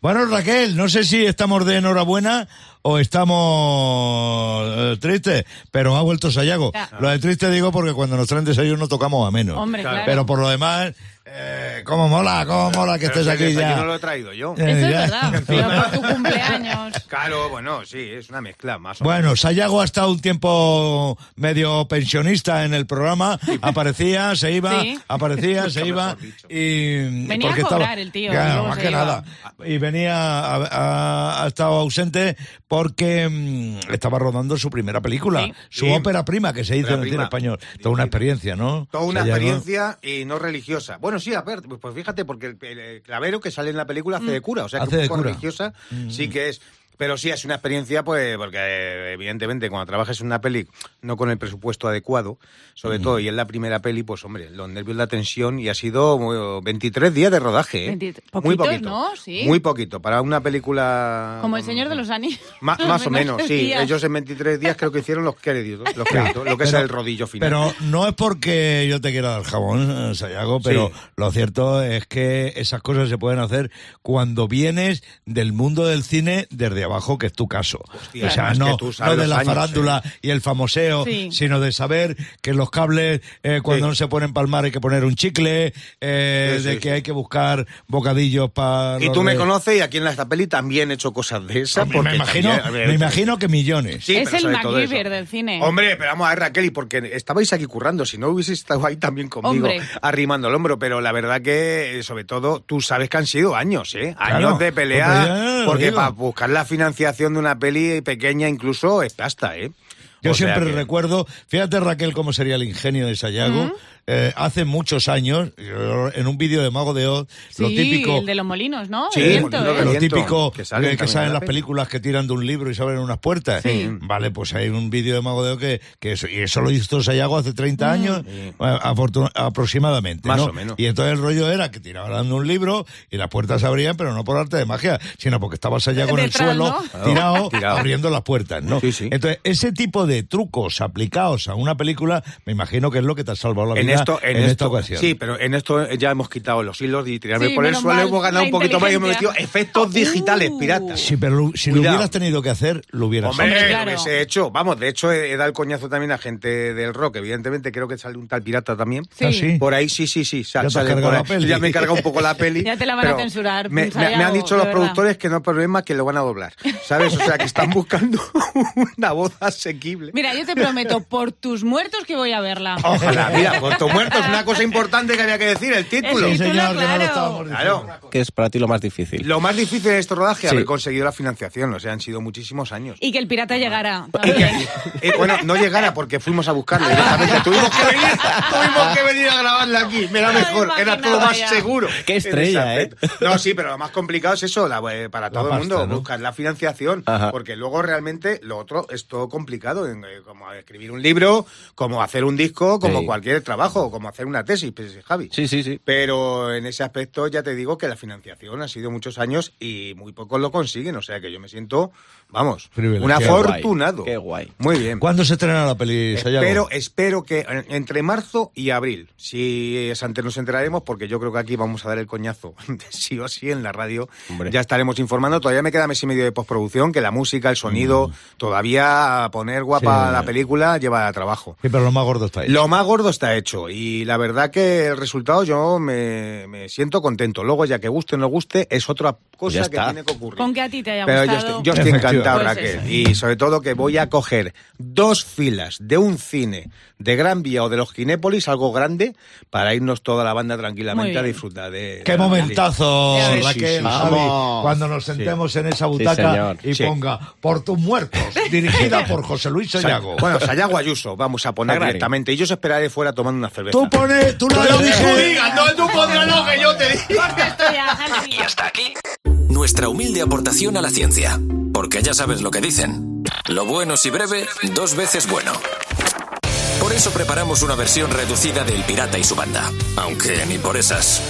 Bueno, Raquel, no sé si estamos de enhorabuena o estamos eh, tristes, pero ha vuelto Sayago. Ya. Lo de triste digo porque cuando nos traen desayuno tocamos a menos. Hombre, claro. Pero por lo demás, eh, cómo mola, cómo mola que Pero estés aquí ya. lo he traído yo. Eh, Eso es ya. verdad. Pero tu cumpleaños. Claro, bueno, sí, es una mezcla más o Bueno, Sayago ha estado un tiempo medio pensionista en el programa, aparecía, se iba, Sí. aparecía, se iba y Venía a cobrar el tío, Claro, más que iba. nada. Y venía, ha, estado ausente porque mm, estaba rodando su primera película, Sí. su Sí. ópera prima que se hizo en el cine español. Toda una experiencia, ¿no? Toda una Sayago. experiencia y no religiosa. Bueno, sí, a ver, pues fíjate, porque el, el- el clavero que sale en la película hace de cura, o sea, que Hace un de poco cura. religiosa sí que es. Pero sí es una experiencia, pues, porque eh, evidentemente cuando trabajas en una peli no con el presupuesto adecuado, sobre todo, y es la primera peli, pues, hombre, los nervios, la tensión, y ha sido muy- 23 días de rodaje, ¿eh? 23 Muy poquito. ¿no? Sí. Muy poquito, para una película... Como el Señor de los Anillos. Ma- más o menos, sí. días. Ellos en 23 días creo que hicieron los créditos, los créditos, lo que es el rodillo final. Pero no es porque yo te quiera dar jabón, eh, Sayago, pero Sí. lo cierto es que esas cosas se pueden hacer cuando vienes del mundo del cine desde abajo, que es tu caso. Hostia, o sea, no, no de la años, farándula y el famoseo, Sí. sino de saber que los cables, eh, cuando Sí. no se pueden palmar hay que poner un chicle, eh, Sí, de sí. que hay que buscar bocadillos para... Y tú me de- conoces y aquí en esta peli también he hecho cosas de esas. Me porque imagino, también, a ver, me imagino que millones. Sí, Es el MacGyver del cine. Hombre, pero vamos a ver, Raquel, y porque estabais aquí currando, si no hubieseis estado ahí también conmigo, Hombre. arrimando el hombro, pero la verdad que, eh, sobre todo, tú sabes que han sido años, ¿eh? Claro, Años de pues pelea, porque para buscar la financiación de una peli pequeña incluso es pasta, ¿eh? Yo O sea siempre que- recuerdo, fíjate Raquel cómo sería el ingenio de Sayago, eh, hace muchos años, yo, en un vídeo de Mago de Oz, lo típico... el de los molinos, ¿no? Sí, El viento, Molino de ¿eh? lo típico que que salen salen, también en la las películas que tiran de un libro y se abren unas puertas. Sí. Vale, pues hay un vídeo de Mago de Oz que, que eso, y eso lo hizo Sayago hace 30 años, eh, aproximadamente. Más ¿no? o menos. Y entonces el rollo era que tiraban de un libro y las puertas se abrían, pero no por arte de magia, sino porque estaba Sayago en el suelo, ¿no? tirado, Tirado. abriendo las puertas, ¿no? Sí, sí. Entonces, ese tipo de trucos aplicados a una película, me imagino que es lo que te ha salvado la En vida esto, en, esta esto, ocasión. sí, pero en esto ya hemos quitado los hilos y tirarme Sí, por el suelo mal, hemos ganado un poquito más y hemos metido efectos digitales, Uh. piratas. Sí, pero lo- si lo hubieras tenido que hacer, lo hubieras Hombre, hecho. Hombre, lo claro. hubiese hecho. Vamos, de hecho, he, he dado el coñazo también a gente del rock. Evidentemente, creo que sale un tal pirata también. Sí. Ah, sí. Por ahí, sí, sí, sí. Ya sal- sale cargado por la ahí. peli. Ya me he cargado un poco la peli. Ya te la van a censurar, Me, me- me han dicho los productores que no hay problema, que lo van a doblar. ¿Sabes? O sea, que están buscando una voz asequible. Mira, yo te prometo, por tus muertos que voy a verla. Ojalá, mira, por tu muerto es una cosa importante que había que decir, el título. El Sí, título, señor, que no lo claro. Claro. ¿Qué es para ti lo más difícil? Lo más difícil de este rodaje es Sí. haber conseguido la financiación. O sea, han sido muchísimos años. Y que el pirata llegara. Y que- eh, bueno, no llegara porque fuimos a buscarlo directamente. Tuvimos que venir, tuvimos que venir a grabarla aquí. Era Me mejor, era todo más ya. seguro. Qué estrella, ¿eh? No, sí, pero lo más complicado es eso, la- eh, para todo pasta, el mundo, ¿no? buscar la financiación. Ajá. Porque luego realmente lo otro es todo complicado, en, eh, como escribir un libro, como hacer un disco, como Sí. cualquier trabajo, como hacer una tesis, pues, Javi. Sí, sí, sí. Pero en ese aspecto ya te digo que la financiación ha sido muchos años y muy pocos lo consiguen. O sea que yo me siento, vamos, un afortunado. Qué guay. Muy bien. ¿Cuándo se estrena la peli, Sayago? Espero, espero que eh, entre marzo y abril, si es antes nos enteraremos, porque yo creo que aquí vamos a dar el coñazo, de sí o sí en la radio. Hombre. Ya estaremos informando. Todavía me queda mes y medio de postproducción, que la música, el sonido, todavía a poner guapa Sí. la película lleva trabajo. Sí, pero lo más gordo está ahí. Lo más gordo está hecho y la verdad que el resultado yo me, me siento contento. Luego ya que guste o no guste es otra cosa ya que está. tiene que ocurrir. Con que a ti te haya Pero yo gustado. estoy, yo estoy encantado, Pues Raquel. eso. Y sobre todo que voy a coger dos filas de un cine de Gran Vía o de los Ginépolis, algo grande, para irnos toda la banda tranquilamente a disfrutar de... Qué momentazo. Raquel, Sí, sí, Javi, vamos. cuando nos sentemos en esa butaca y Sí. ponga Por tus muertos, dirigida por José Luis. Sayago. Bueno, Sayago Ayuso, vamos a poner directamente. Y yo os esperaré fuera tomando una cerveza. tú pones, tú no No, lo digas, no, tú pondrás lo que yo te diga. Y hasta aquí nuestra humilde aportación a la ciencia. Porque ya sabes lo que dicen. Lo bueno si breve, dos veces bueno. Por eso preparamos una versión reducida del Pirata y su banda. Aunque ni por esas.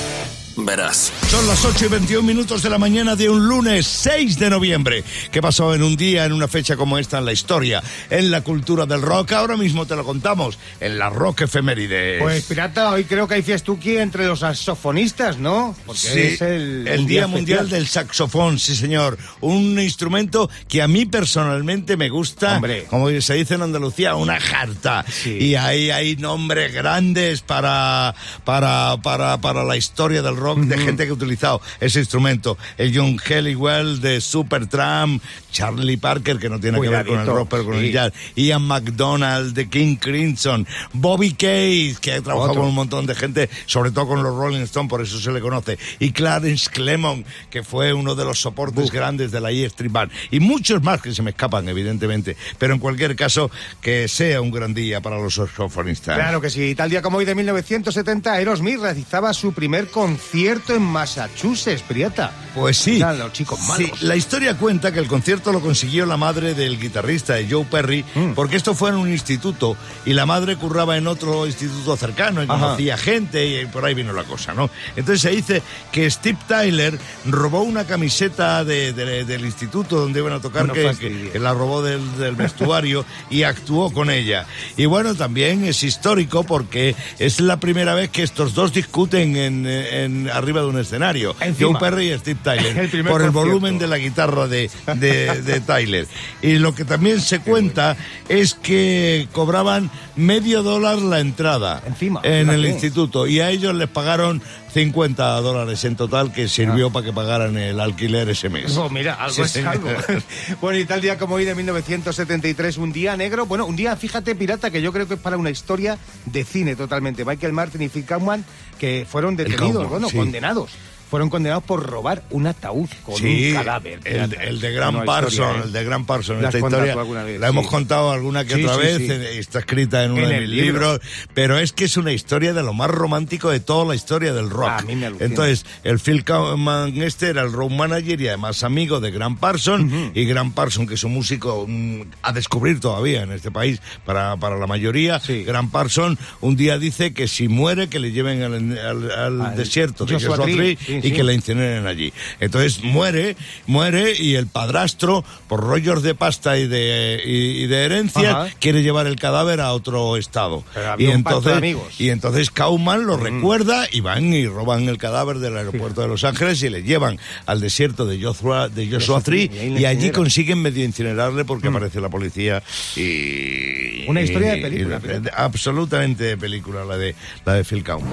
Verás. Son las 8 y 21 minutos de la mañana de un lunes 6 de noviembre. ¿Qué pasó en un día, en una fecha como esta en la historia, en la cultura del rock? Ahora mismo te lo contamos en la Rock Efemérides. Pues pirata, hoy creo que hay fiestuki entre los saxofonistas, ¿no? Porque Sí, es el, el Día. Mundial del Saxofón, sí señor. Un instrumento que a mí personalmente me gusta, Hombre. como se dice en Andalucía, una jarta. Sí. Y ahí hay nombres grandes para, para, para, para la historia del rock de gente que ha utilizado ese instrumento. El John Helliwell de Supertramp, Charlie Parker, que no tiene que ver con el Cuidadito, rock, pero con el sí. jazz. Ian McDonald de King Crimson, Bobby Case, que ha trabajado Otro. con un montón de gente, sobre todo con los Rolling Stones, por eso se le conoce, y Clarence Clemon, que fue uno de los soportes grandes de la E Street Band, y muchos más que se me escapan, evidentemente, pero en cualquier caso, que sea un gran día para los saxofonistas. Claro que sí. Tal día como hoy de 1970, Aerosmith realizaba su primer concierto en Massachusetts, Prieta. Pues sí. Eran los chicos malos. Sí, la historia cuenta que el concierto lo consiguió la madre del guitarrista, de Joe Perry, Mm. porque esto fue en un instituto y la madre curraba en otro instituto cercano y Ajá. conocía gente y por ahí vino la cosa, ¿no? Entonces se dice que Steve Tyler robó una camiseta de- de- del instituto donde iban a tocar, No que, fastidies. que la robó del, del vestuario y actuó con ella. Y bueno, también es histórico porque es la primera vez que estos dos discuten en, en- arriba de un escenario. Encima. Joe Perry y Steve Tyler. El por el volumen de la guitarra de, de, de Tyler. Y lo que también se cuenta es que cobraban medio dólar la entrada Encima, en el instituto y a ellos les pagaron 50 dólares en total que sirvió Ah. para que pagaran el alquiler ese mes. Oh, mira, algo Sí, es algo. bueno, y tal día como hoy de 1973, un día negro. Bueno, un día, fíjate, pirata, que yo creo que es para una historia de cine totalmente. Michael Martin y Phil Kaufman, que fueron detenidos, bueno, sí. condenados. Fueron condenados por robar un ataúd con Sí, un cadáver. el, pirata. el de Gran Parson, ¿eh? el de Gran Parson. ¿La has Esta historia tú alguna vez? la Sí. hemos contado alguna que Sí, otra sí, vez, sí. eh, está escrita en uno En de mis libro. libros, pero es que es una historia de lo más romántico de toda la historia del rock. A mí me. Entonces, el Phil Kaufman este era el road manager y además amigo de Gran Parson, y Gran Parson, que es un músico mm, a descubrir todavía en este país para, para la mayoría, Sí. Gran Parson un día dice que si muere que le lleven al, al- al Al desierto de Joshua Tree sí, y sí. que la incineren allí. Entonces muere, muere y el padrastro, por rollos de pasta y de, y, y de herencia, Ajá. quiere llevar el cadáver a otro estado. Y, entonces, amigos. y entonces Kauman lo recuerda y van y roban el cadáver del aeropuerto de Los Ángeles y le llevan al desierto de Joshua, de Joshua Tree y allí consiguen medio incinerarle porque aparece la policía y... Una historia de película, y- absolutamente de película la de, la de Phil Kauman.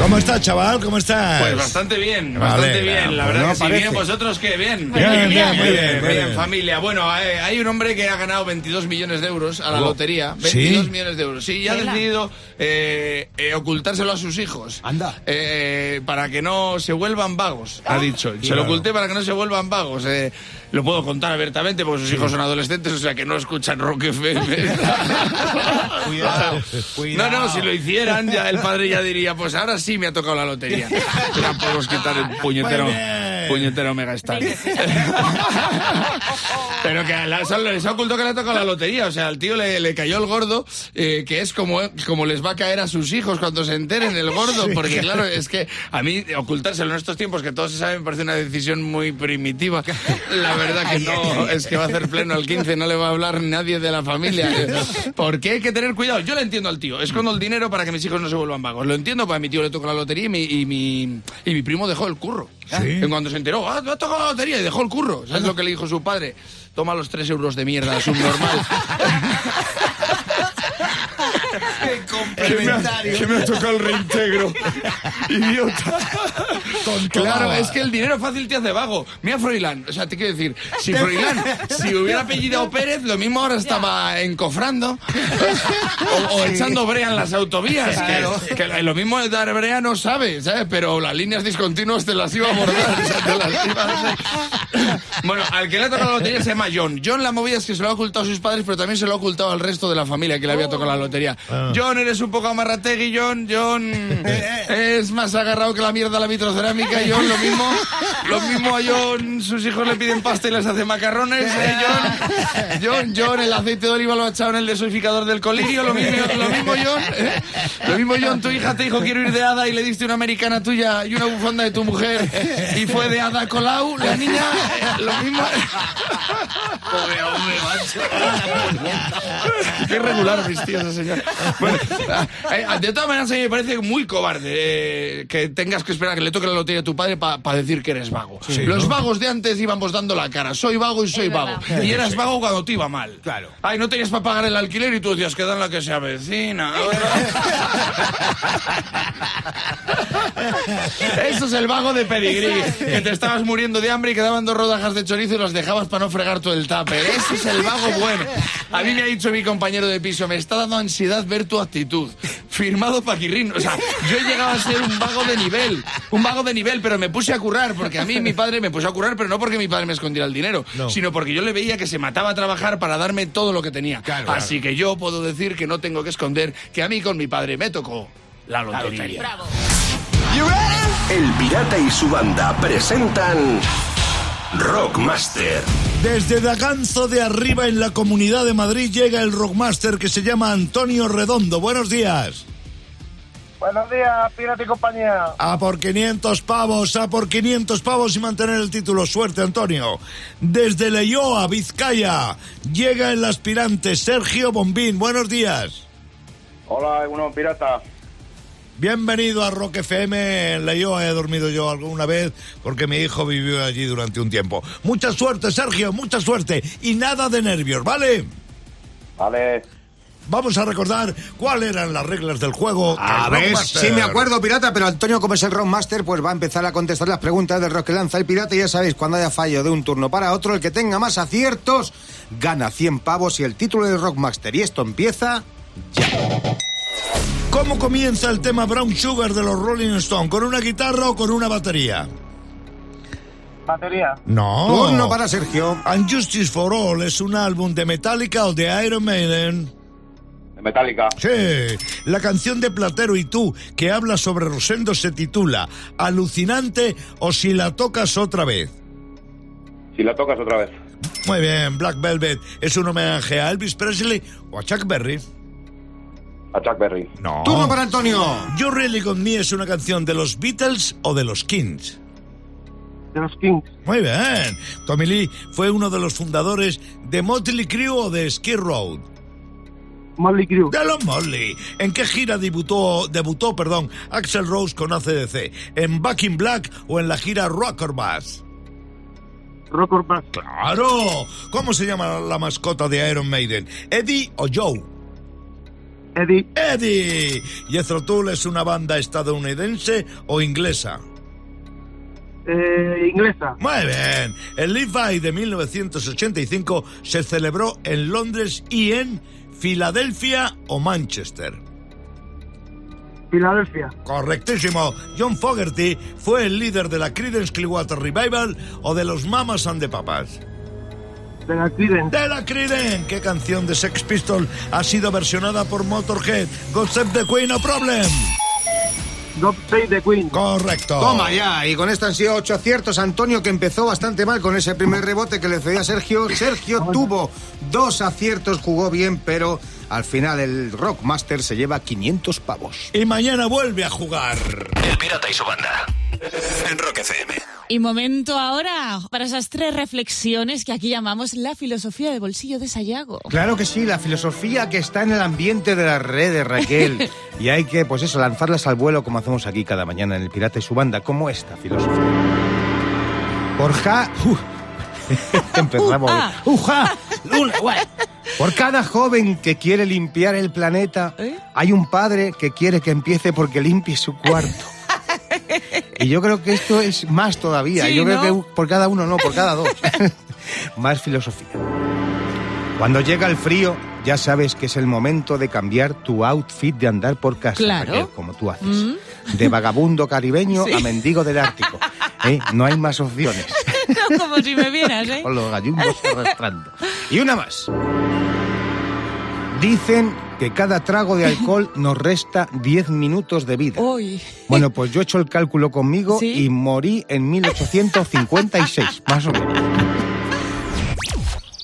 ¿Cómo estás, chaval? ¿Cómo estás? Pues bastante bien, bastante bien. La pues verdad no que sí, parece. bien. ¿Vosotros qué? Bien. Bien, bien, bien, muy bien, muy bien, bien. familia. Bueno, hay, hay un hombre que ha ganado 22 millones de euros a la Oh, lotería. ¿sí? 22 millones de euros. Sí, y ha decidido eh, eh, ocultárselo a sus hijos. Anda. Eh, para que no se vuelvan vagos, ha dicho. Se Claro. lo oculté para que no se vuelvan vagos. Lo puedo contar abiertamente porque sus hijos son adolescentes, o sea que no escuchan Rock FM. Cuidado, cuidado. No, no, si lo hicieran, ya el padre ya diría, pues ahora sí me ha tocado la lotería. Ya podemos quitar el puñetero, Puñetero megastar. Pero que la- les ha ocultado que le ha tocado la lotería. O sea, al tío le, le cayó el gordo, eh, que es como, como les va a caer a sus hijos cuando se enteren el gordo. Porque claro, es que a mí ocultárselo en estos tiempos que todos se saben me parece una decisión muy primitiva. La verdad que no, es que va a hacer pleno al 15, no le va a hablar nadie de la familia. Porque hay que tener cuidado. Yo le entiendo al tío. Escondo el dinero para que mis hijos no se vuelvan vagos. Lo entiendo, para mi tío le tocó la lotería y mi, y mi, y mi primo dejó el curro. En cuando se enteró, ah, tocado la lotería y dejó el curro. ¿Sabes lo que le dijo su padre? Toma los tres euros de mierda, subnormal. que, me ha, que me ha tocado el reintegro. Idiota. Claro, es que el dinero fácil te hace vago. Mira Froilán, o sea, te quiero decir, si Froilán, si hubiera apellidado Pérez, lo mismo ahora estaba encofrando o, o echando brea en las autovías. Que, que lo mismo de dar brea no sabe, ¿sabes? Pero las líneas discontinuas te las iba a bordar. o sea, te las iba a hacer. Bueno, al que le ha tocado la lotería se llama John. John, la movida es que se lo ha ocultado a sus padres, pero también se lo ha ocultado al resto de la familia que le había tocado la lotería. John, eres un poco amarrategui, John. John es más agarrado que la mierda la vitrocerámica cerámica, John, lo mismo, lo mismo a John, sus hijos le piden pasta y les hace macarrones, ¿eh, John? John, John, el aceite de oliva lo ha echado en el desodificador del colirio, lo mismo, lo mismo John, ¿eh? Lo mismo John, tu hija te dijo quiero ir de hada y le diste una americana tuya y una bufanda de tu mujer y fue de hada Colau, la niña, eh, lo mismo... Pobre hombre, macho. Qué regular mis tíos, señor. Bueno, eh, de todas maneras, a mí me parece muy cobarde eh, que tengas que esperar que le toque la lotería a tu padre para decir que eres vago. Los vagos de antes íbamos dando la cara. Soy vago y soy Es vago. verdad. Y eras vago cuando te iba mal. Claro. Ay, no tenías para pagar el alquiler y tú decías que dan la que se avecina. Eso es el vago de pedigrí. Que te estabas muriendo de hambre y quedaban dos rodajas de chorizo y los dejabas para no fregar todo el tupper. Ese es el vago bueno. A mí me ha dicho mi compañero de piso, me está dando ansiedad ver tu actitud. Firmado Paquirrín. O sea, yo he llegado a ser un vago de nivel. Un vago de nivel, pero me puse a currar. Porque a mí mi padre me puso a currar, pero no porque mi padre me escondiera el dinero. Sino porque yo le veía que se mataba a trabajar para darme todo lo que tenía. Así que yo puedo decir que no tengo que esconder que a mí con mi padre me tocó la lotería. Bravo. El Pirata y su banda presentan Rockmaster. Desde Daganzo de arriba en la Comunidad de Madrid llega el rockmaster que se llama Antonio Redondo. Buenos días. Buenos días, Pirata y compañía. A por 500 pavos, a por 500 pavos y mantener el título. Suerte, Antonio. Desde Leyoa, Vizcaya, llega el aspirante Sergio Bombín. Buenos días. Hola, uno pirata. Bienvenido a Rock FM. En Leyoa he dormido yo alguna vez porque mi hijo vivió allí durante un tiempo. Mucha suerte, Sergio, mucha suerte. Y nada de nervios, ¿vale? Vale. Vamos a recordar cuáles eran las reglas del juego. A ver, sí me acuerdo, pirata, pero Antonio, como es el Rockmaster, pues va a empezar a contestar las preguntas del rock que lanza el pirata. Y ya sabéis, cuando haya fallo de un turno para otro, el que tenga más aciertos gana 100 pavos y el título del Rockmaster. Y esto empieza ¿Cómo comienza el tema Brown Sugar de los Rolling Stones? ¿Con una guitarra o con una batería? Batería. No. turno para Sergio. And Justice for All es un álbum de Metallica o de Iron Maiden. De Metallica. Sí, la canción de Platero y tú que habla sobre Rosendo se titula Alucinante o si la tocas otra vez. Si la tocas otra vez. Muy bien, Black Velvet es un homenaje a Elvis Presley o a Chuck Berry. A Chuck Berry. No. Turno para Antonio. You Really Got Me es una canción de los Beatles o de los Kings. De los Kings. Muy bien. Tommy Lee fue uno de los fundadores de Motley Crue o de Skid Row. Molly Crew. De los Motley. ¿En qué gira debutó, debutó perdón, Axel Rose con ACDC? ¿En Back in Black o en la gira Rock or Bass? Rocker Bass. ¡Claro! ¿Cómo se llama la mascota de Iron Maiden? ¿Eddie o Joe? Eddie. ¡Eddie! Jethro Tull es una banda estadounidense o inglesa. Eh, inglesa. Muy bien. El Live Aid de 1985 se celebró en Londres y en Filadelfia o Manchester. Filadelfia. Correctísimo. John Fogerty fue el líder de la Creedence Clearwater Revival o de los Mamas and the Papas. De la Creedence. De la Creedence. ¿Qué canción de Sex Pistol ha sido versionada por Motorhead? Save the Queen, no problem. God Save the Queen. Correcto. Toma ya, y con esto han sido ocho aciertos. Antonio, que empezó bastante mal con ese primer rebote que le cedía a Sergio. Sergio tuvo dos aciertos, jugó bien, pero al final el Rockmaster se lleva 500 pavos. Y mañana vuelve a jugar. El Pirata y su banda. En Rock FM. Y momento ahora para esas tres reflexiones que aquí llamamos la filosofía de bolsillo de Sayago. Claro que sí, la filosofía que está en el ambiente de las redes, Raquel. y hay que, pues eso, lanzarlas al vuelo como hacemos aquí cada mañana en El Pirata y su banda. ¿Cómo esta filosofía? Uf. Empezamos. Uja. Uja. Luna, guay. Por cada joven que quiere limpiar el planeta, ¿Eh? hay un padre que quiere que empiece porque limpie su cuarto. Y yo creo que esto es más todavía. Sí, yo creo ¿no? que por cada uno, no, por cada dos. más filosofía. Cuando llega el frío, ya sabes que es el momento de cambiar tu outfit de andar por casa, Claro. Raquel, como tú haces. De vagabundo caribeño Sí. a mendigo del Ártico. ¿Eh? No hay más opciones. Como si me vieras, ¿eh? Con los gallumbos arrastrando. Y una más. Dicen que cada trago de alcohol nos resta 10 minutos de vida. Uy. Bueno, pues yo he hecho el cálculo conmigo ¿Sí? y morí en 1856, más o menos.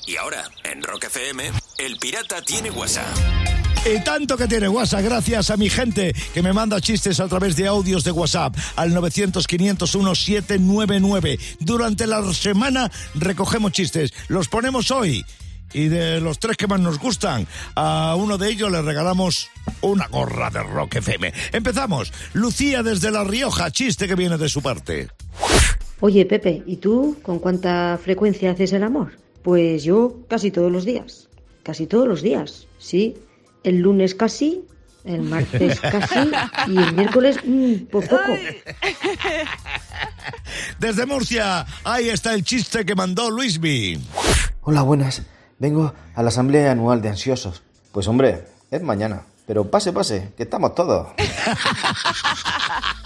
Y ahora, en Rock FM, El Pirata tiene WhatsApp. Y tanto que tiene WhatsApp, gracias a mi gente que me manda chistes a través de audios de WhatsApp al 900-501-799. Durante la semana recogemos chistes, los ponemos hoy. Y de los tres que más nos gustan, a uno de ellos le regalamos una gorra de Rock FM. Empezamos. Lucía desde La Rioja, chiste que viene de su parte. Oye, Pepe, ¿y tú con cuánta frecuencia haces el amor? Pues yo casi todos los días. Casi todos los días, sí. El lunes casi, el martes casi y el miércoles, mm, por poco. Desde Murcia, ahí está el chiste que mandó Luismi. Hola, buenas. Vengo a la asamblea anual de ansiosos. Pues hombre, es mañana. Pero pase, pase, que estamos todos.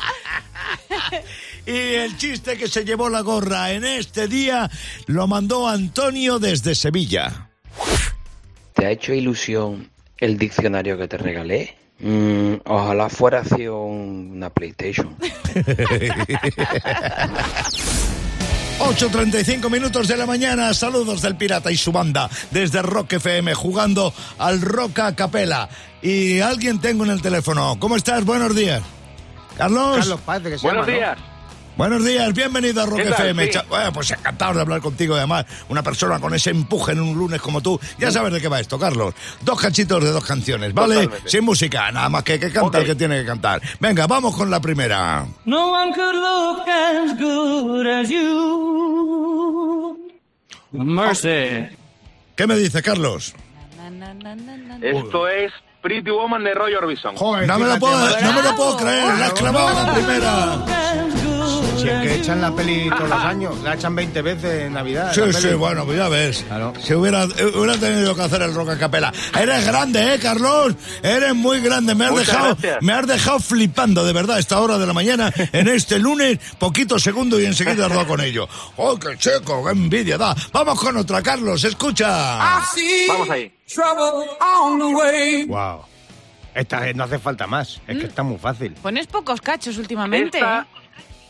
Y el chiste que se llevó la gorra en este día lo mandó Antonio desde Sevilla. ¿Te ha hecho ilusión el diccionario que te regalé? Mm, ojalá fuera sido una PlayStation. 8.35 minutos de la mañana, saludos del pirata y su banda desde Rock FM jugando al Rock a Capela. Y alguien tengo en el teléfono. ¿Cómo estás? Buenos días. Carlos. Carlos parece que se Buenos llama, ¿no? Buenos días, bienvenido a Rock. FM. Sí. Bueno, pues encantado de hablar contigo, además, una persona con ese empuje en un lunes como tú. Ya sabes de qué va esto, Carlos. Dos cachitos de dos canciones, ¿vale? Totalmente. Sin música, nada más que que canta el que tiene que cantar. Venga, vamos con la primera. No one could look as good as you. Mercy. ¿Qué me dice, Carlos? Esto es Pretty Woman de Roy Orbison. Joder, No me lo puedo, no me lo puedo creer, la has clavado la primera. Si es que echan la peli todos los años, la echan 20 veces en Navidad. Sí, sí, peli. bueno, pues ya ves. Claro. Si hubiera, hubiera tenido que hacer el rock a capela. Eres grande, ¿eh, Carlos? Eres muy grande. Me has, Muchas dejado, gracias. me has dejado flipando, de verdad, a esta hora de la mañana, en este lunes, poquito segundo y enseguida dado con ello. ¡Oh, qué checo! ¡Qué envidia da! Vamos con otra, Carlos, escucha. Vamos ahí. Wow. Esta no hace falta más, es que está muy fácil. Pones pocos cachos últimamente. Esta, ¿eh?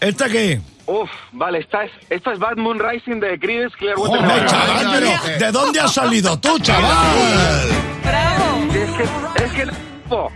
¿Esta qué? uf, vale, esta es, esta es Bad Moon Rising de Creedence Clearwater Joder, chaval, pero ¿de dónde has salido tú, chaval? ¡Bravo! Es que, es que, po,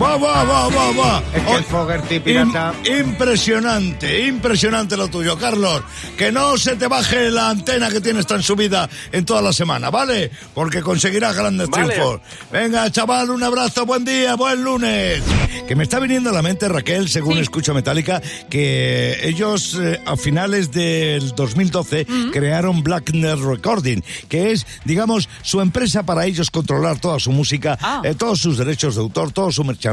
¡Buah, buah, buah, buah, buah! Es que el Fogerty pirata... Im- impresionante, impresionante lo tuyo, Carlos. Que no se te baje la antena que tienes tan subida en toda la semana, ¿vale? Porque conseguirás grandes Vale. triunfos. Venga, chaval, un abrazo, buen día, buen lunes. Que me está viniendo a la mente, Raquel, según escucho Metallica, que ellos eh, a finales del 2012 crearon Blackner Recording, que es, digamos, su empresa para ellos controlar toda su música, Ah. eh, todos sus derechos de autor, todo su merchandising,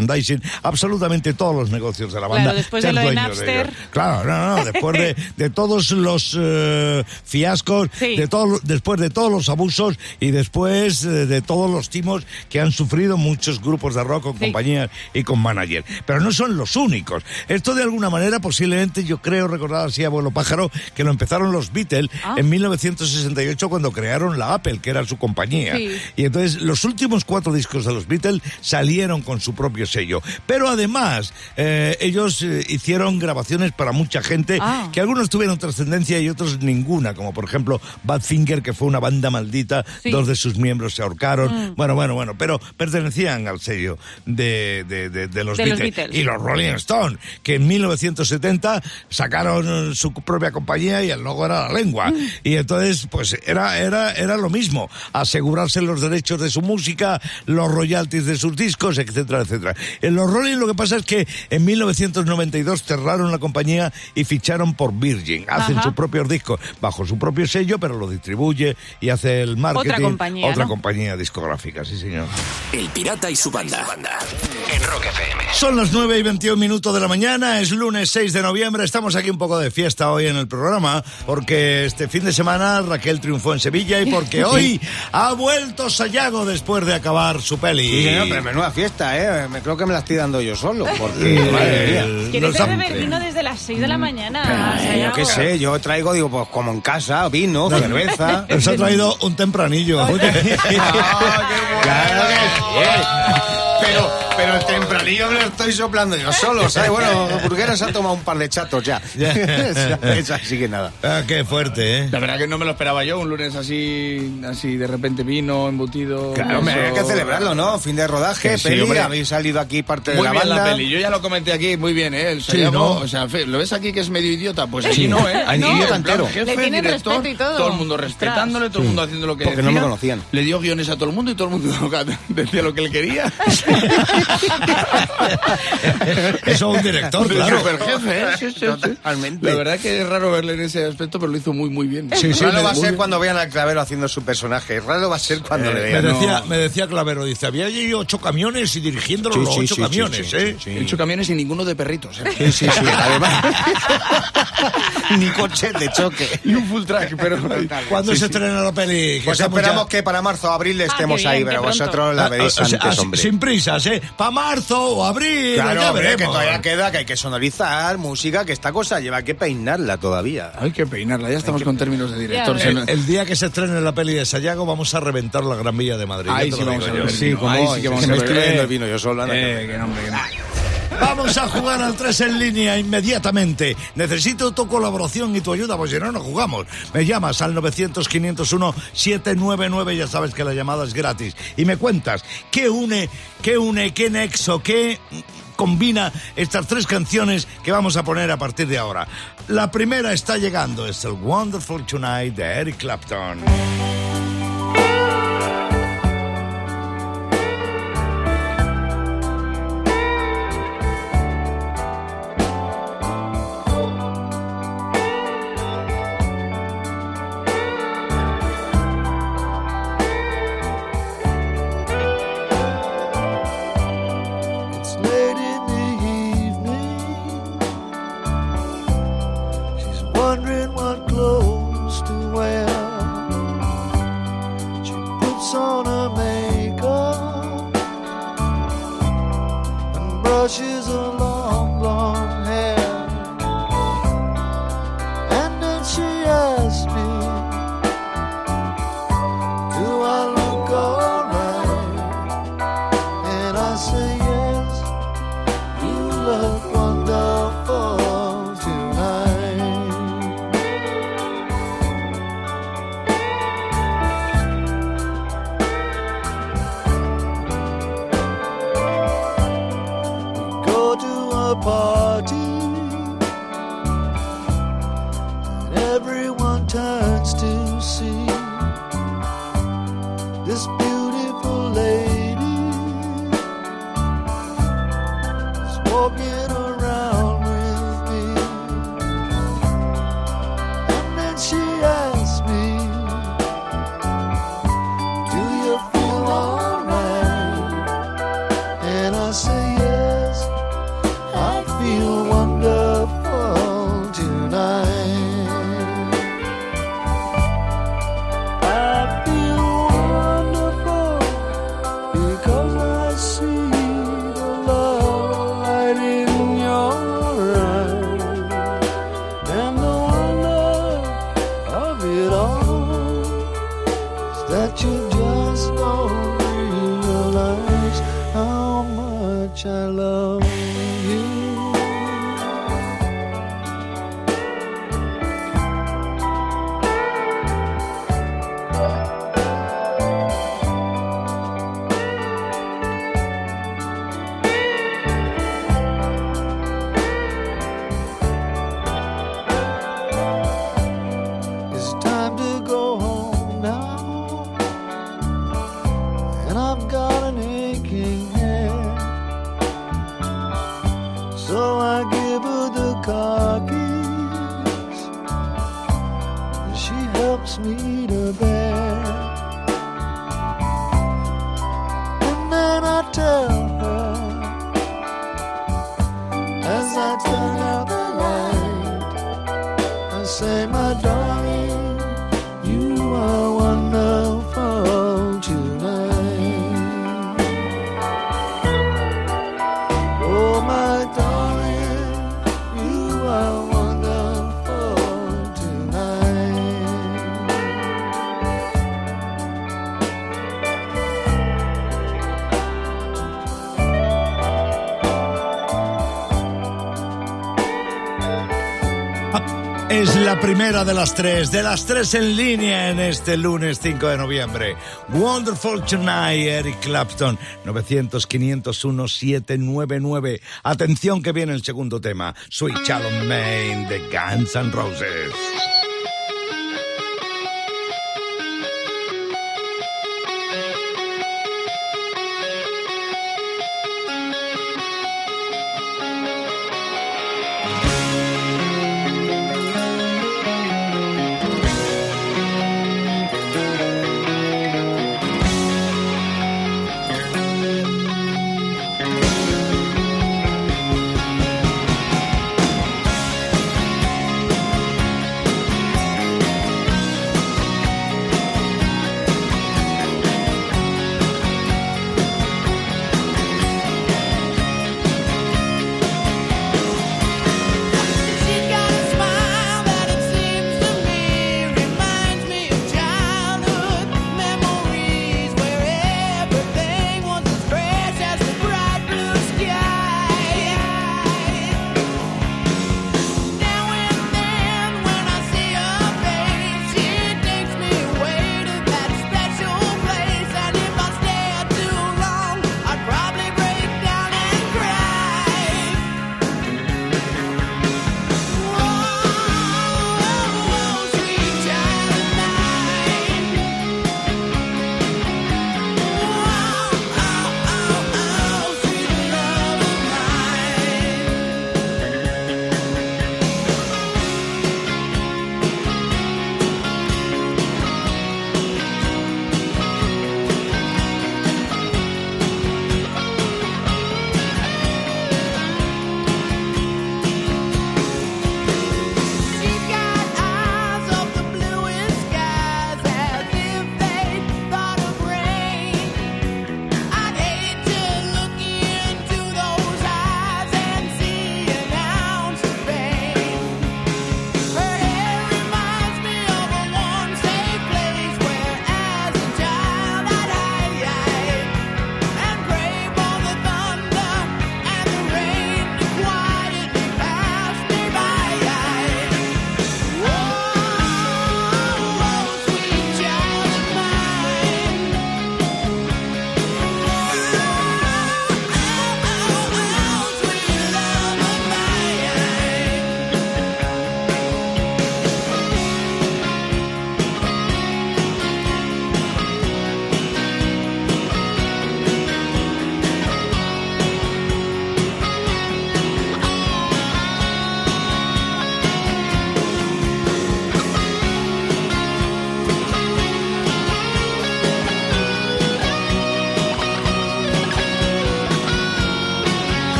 absolutamente todos los negocios de la banda. Claro, después de ser lo de Napster. Claro, no, no, después de, de todos los eh, fiascos, Sí. de todo, después de todos los abusos y después eh, de todos los timos que han sufrido muchos grupos de rock con Sí. compañías y con manager. Pero no son los únicos. Esto de alguna manera posiblemente yo creo recordar así abuelo pájaro que lo empezaron los Beatles Ah. en 1968 cuando crearon la Apple, que era su compañía. Sí. Y entonces los últimos cuatro discos de los Beatles salieron con su propio sello. Pero además, eh, ellos eh, hicieron grabaciones para mucha gente, Ah. que algunos tuvieron trascendencia y otros ninguna, como por ejemplo Badfinger, que fue una banda maldita, Sí. dos de sus miembros se ahorcaron. Mm. Bueno, bueno, bueno, pero pertenecían al sello de, de- de- de los, Beatles. Y los Rolling Stones, que en 1970 sacaron su propia compañía y el logo era la lengua. Mm. Y entonces, pues era, era, era lo mismo, asegurarse los derechos de su música, los royalties de sus discos, etcétera, etcétera. En los Rolling lo que pasa es que en 1992 cerraron la compañía y ficharon por Virgin. Hacen Ajá. sus propios discos bajo su propio sello, pero lo distribuye y hace el marketing. Otra compañía, Otra ¿no? compañía discográfica, sí señor. El Pirata y su banda. En Rock FM. Son las 9 y 21 minutos de la mañana, es lunes 6 de noviembre, estamos aquí un poco de fiesta hoy en el programa, porque este fin de semana Raquel triunfó en Sevilla y porque hoy ha vuelto Sayago después de acabar su peli. Sí, señor, pero menuda fiesta, ¿eh? Me creo que me la estoy dando yo solo, porque, madre mía. ¿Quieres beber vino desde las 6 de la mañana? Ay, yo Sayago? qué sé, yo traigo, digo, pues como en casa, vino, cerveza. Nos ha traído un tempranillo. Claro que sí. Pero, pero el tempranillo me lo estoy soplando yo solo, ¿sabes? Bueno, Burguera se ha tomado un par de chatos ya. Es así que nada. Ah, qué fuerte, ¿eh? La verdad que no me lo esperaba yo, un lunes así, así de repente vino, embutido. Claro, hombre, hay que celebrarlo, ¿no? Fin de rodaje, sí, peli, hombre. habéis salido aquí parte de la bien banda. la peli, yo ya lo comenté aquí, muy bien, ¿eh? El Sí, ¿no? o sea, ¿lo ves aquí que es medio idiota? Pues Sí. aquí no, ¿eh? Hay No, idiota entero. jefe, Le tienen director, respeto y todo. el mundo respetándole, todo el mundo haciendo lo que Porque no me conocían. Le dio guiones a todo el mundo y todo el mundo decía lo que él quería. Eso es un director, claro. Super jefe, ¿eh? Sí, sí, sí. Totalmente. La verdad que es raro verle en ese aspecto, pero lo hizo muy, muy bien. Sí, sí, Raro me- va a ser bien. cuando vean al clavero haciendo su personaje. Raro va a ser cuando le Me vean. decía, me decía Clavero, dice, había allí ocho camiones y dirigiéndolo Sí, los sí, ocho sí, camiones, sí, ¿eh? hecho camiones y ninguno de perritos, ¿eh? Sí, sí, sí. Además, ni coches de choque. Y un full track, pero... ¿Cuándo se estrena la peli? Pues esperamos ya- que para marzo o abril estemos qué ahí, bien, pero vosotros la veréis Ah, o sea, antes, ah, hombre. Sin prisas, ¿eh? Para marzo o abril, Claro, ya hombre, veremos. que todavía queda, que hay que sonorizar música, que esta cosa lleva que peinarla todavía. Hay que peinarla, ya estamos con términos de director. El, día que se estrene la peli de Sayago vamos a reventar la Gran Vía de Madrid. Ahí sí vamos a ver. Sí, como sí que vamos a ver. vino yo solo, eh, que no, hombre, que no. Vamos a jugar al 3 en línea inmediatamente. Necesito tu colaboración y tu ayuda, pues si no, no jugamos. Me llamas al 900-501-799, ya sabes que la llamada es gratis. Y me cuentas qué une, qué une, qué nexo, qué combina estas tres canciones que vamos a poner a partir de ahora. La primera está llegando, es el Wonderful Tonight de Eric Clapton. Aching head. So I give her the car keys. And she helps me primera de las tres, de las tres en línea en este lunes 5 de noviembre. Wonderful Tonight, Eric Clapton, 900-501-799. Atención que viene el segundo tema, Sweet Shallow Main de Guns N' Roses.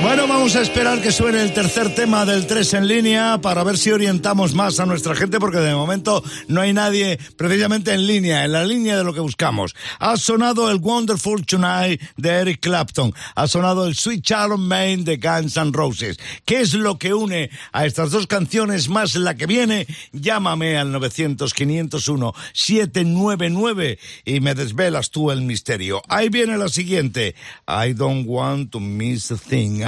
Bueno, vamos a esperar que suene el tercer tema del 3 en línea para ver si orientamos más a nuestra gente, porque de momento no hay nadie precisamente en línea, en la línea de lo que buscamos. Ha sonado el Wonderful Tonight de Eric Clapton, ha sonado el Sweet Child Main de Guns N' Roses. ¿Qué es lo que une a estas dos canciones más la que viene? Llámame al 900-501-799 y me desvelas tú el misterio. Ahí viene la siguiente. I don't want to miss a thing.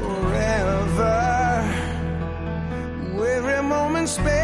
forever. Every moment spent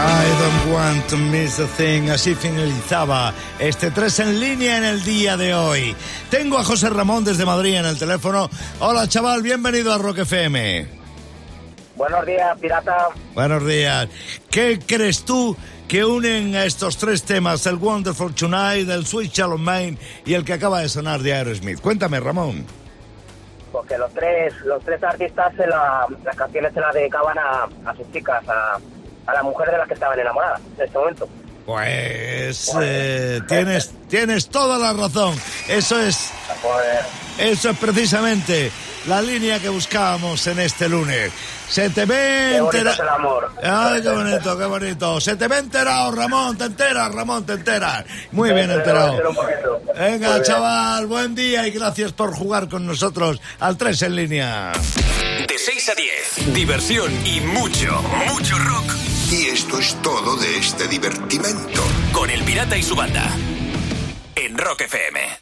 I don't want to miss a thing. Así finalizaba este 3 en línea en el día de hoy. Tengo a José Ramón desde Madrid en el teléfono. Hola chaval, bienvenido a Rock FM. Buenos días, pirata. Buenos días. ¿Qué crees tú que unen a estos tres temas, el Wonderful Tonight, el Sweet Shallow Main y el que acaba de sonar de Aerosmith? Cuéntame, Ramón. Porque los tres, los tres artistas se la- las canciones se las dedicaban a, a sus chicas, a, a la mujer de la que estaban enamoradas en este momento. Pues eh, tienes, tienes toda la razón. Eso es, Joder. eso es precisamente la línea que buscábamos en este lunes. Se te ve Qué bonito entera- es el amor. Ay, qué bonito, qué bonito. Se te ve enterado, Ramón, te enteras, Ramón, te enteras. Muy bien enterado. Venga, chaval, buen día y gracias por jugar con nosotros al 3 en línea. De 6 a 10, diversión y mucho, mucho rock. Y esto es todo de este divertimento. Con el pirata y su banda. En Rock FM.